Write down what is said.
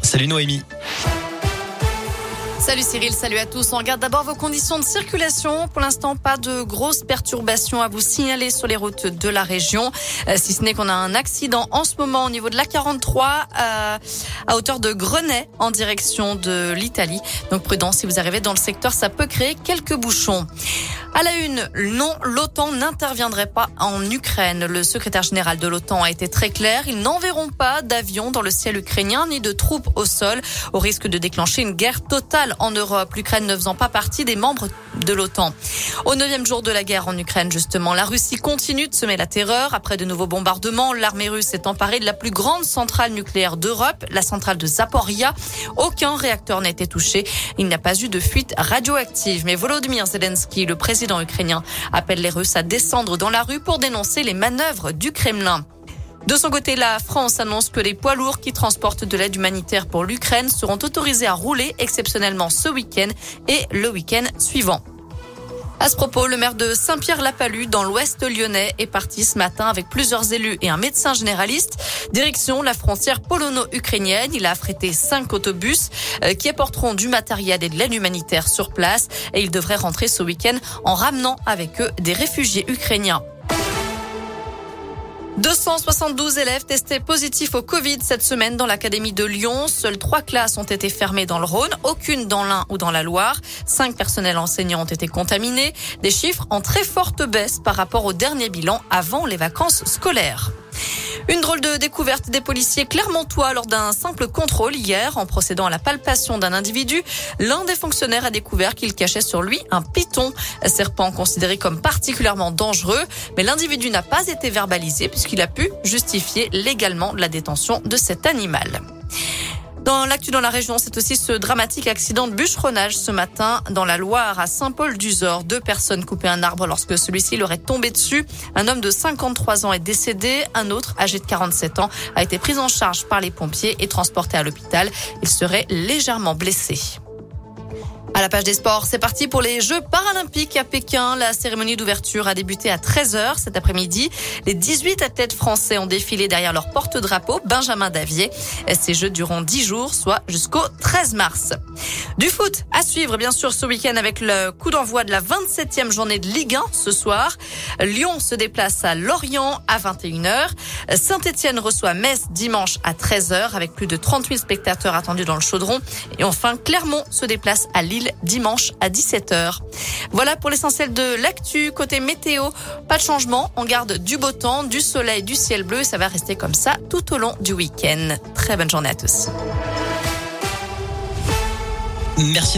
Salut Noémie. Salut Cyril, salut à tous. On regarde d'abord vos conditions de circulation. Pour l'instant, pas de grosses perturbations à vous signaler sur les routes de la région. Euh, si ce n'est qu'on a un accident en ce moment au niveau de la 43 à, à hauteur de Grenay en direction de l'Italie. Donc prudent, si vous arrivez dans le secteur, ça peut créer quelques bouchons. À la une, non, l'OTAN n'interviendrait pas en Ukraine. Le secrétaire général de l'OTAN a été très clair. Ils n'enverront pas d'avions dans le ciel ukrainien ni de troupes au sol au risque de déclencher une guerre totale en Europe, l'Ukraine ne faisant pas partie des membres de l'OTAN. Au neuvième jour de la guerre en Ukraine, justement, la Russie continue de semer la terreur. Après de nouveaux bombardements, l'armée russe s'est emparée de la plus grande centrale nucléaire d'Europe, la centrale de Zaporia. Aucun réacteur n'a été touché. Il n'y a pas eu de fuite radioactive. Mais Volodymyr Zelensky, le président ukrainien, appelle les Russes à descendre dans la rue pour dénoncer les manœuvres du Kremlin. De son côté, la France annonce que les poids lourds qui transportent de l'aide humanitaire pour l'Ukraine seront autorisés à rouler exceptionnellement ce week-end et le week-end suivant. À ce propos, le maire de Saint-Pierre-la-Palud, dans l'ouest lyonnais, est parti ce matin avec plusieurs élus et un médecin généraliste. Direction la frontière polono-ukrainienne. Il a affrété cinq autobus euh, qui apporteront du matériel et de l'aide humanitaire sur place. Et il devrait rentrer ce week-end en ramenant avec eux des réfugiés ukrainiens. 272 élèves testés positifs au Covid cette semaine dans l'Académie de Lyon. Seules trois classes ont été fermées dans le Rhône, aucune dans l'Ain ou dans la Loire. Cinq personnels enseignants ont été contaminés. Des chiffres en très forte baisse par rapport au dernier bilan avant les vacances scolaires. Une drôle de découverte des policiers clermontois lors d'un simple contrôle hier en procédant à la palpation d'un individu. L'un des fonctionnaires a découvert qu'il cachait sur lui un python, serpent considéré comme particulièrement dangereux. Mais l'individu n'a pas été verbalisé puisqu'il a pu justifier légalement la détention de cet animal. Dans l'actu dans la région, c'est aussi ce dramatique accident de bûcheronnage ce matin dans la Loire à Saint-Paul-du-Zor. Deux personnes coupaient un arbre lorsque celui-ci leur est tombé dessus. Un homme de 53 ans est décédé. Un autre, âgé de 47 ans, a été pris en charge par les pompiers et transporté à l'hôpital. Il serait légèrement blessé. À la page des sports, c'est parti pour les Jeux paralympiques à Pékin. La cérémonie d'ouverture a débuté à 13h cet après-midi. Les 18 athlètes français ont défilé derrière leur porte-drapeau, Benjamin Davier. Ces Jeux dureront 10 jours, soit jusqu'au 13 mars. Du foot à suivre, bien sûr, ce week-end avec le coup d'envoi de la 27e journée de Ligue 1 ce soir. Lyon se déplace à Lorient à 21h. Saint-Etienne reçoit Metz dimanche à 13h avec plus de 30 000 spectateurs attendus dans le chaudron. Et enfin, Clermont se déplace à Dimanche à 17h. Voilà pour l'essentiel de l'actu. Côté météo, pas de changement. On garde du beau temps, du soleil, du ciel bleu. Ça va rester comme ça tout au long du week-end. Très bonne journée à tous. Merci.